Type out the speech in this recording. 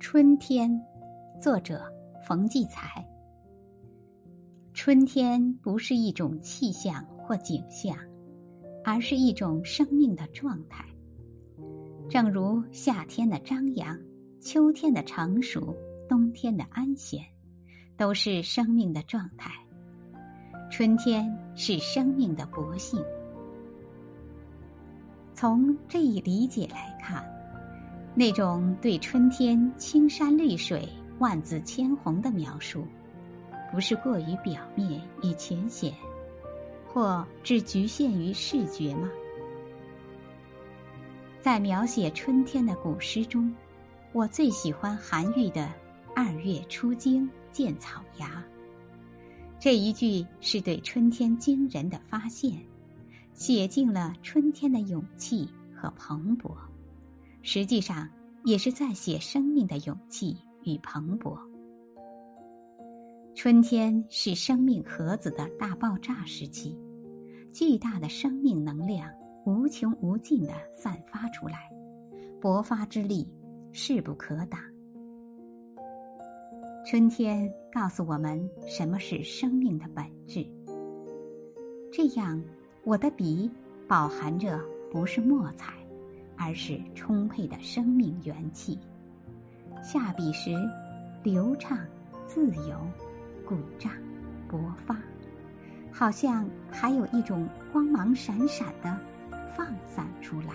春天，作者冯骥才。春天不是一种气象或景象，而是一种生命的状态。正如夏天的张扬，秋天的成熟，冬天的安闲，都是生命的状态。春天是生命的勃兴。从这一理解来看。那种对春天青山绿水、万紫千红的描述，不是过于表面与浅显，或只局限于视觉吗？在描写春天的古诗中，我最喜欢韩愈的“二月初惊见草芽”。这一句是对春天惊人的发现，写尽了春天的勇气和蓬勃。实际上，也是在写生命的勇气与蓬勃。春天是生命核子的大爆炸时期，巨大的生命能量无穷无尽的散发出来，勃发之力势不可挡。春天告诉我们什么是生命的本质。这样，我的笔饱含着不是墨彩。而是充沛的生命元气，下笔时流畅、自由、鼓胀、勃发，好像还有一种光芒闪闪的放散出来。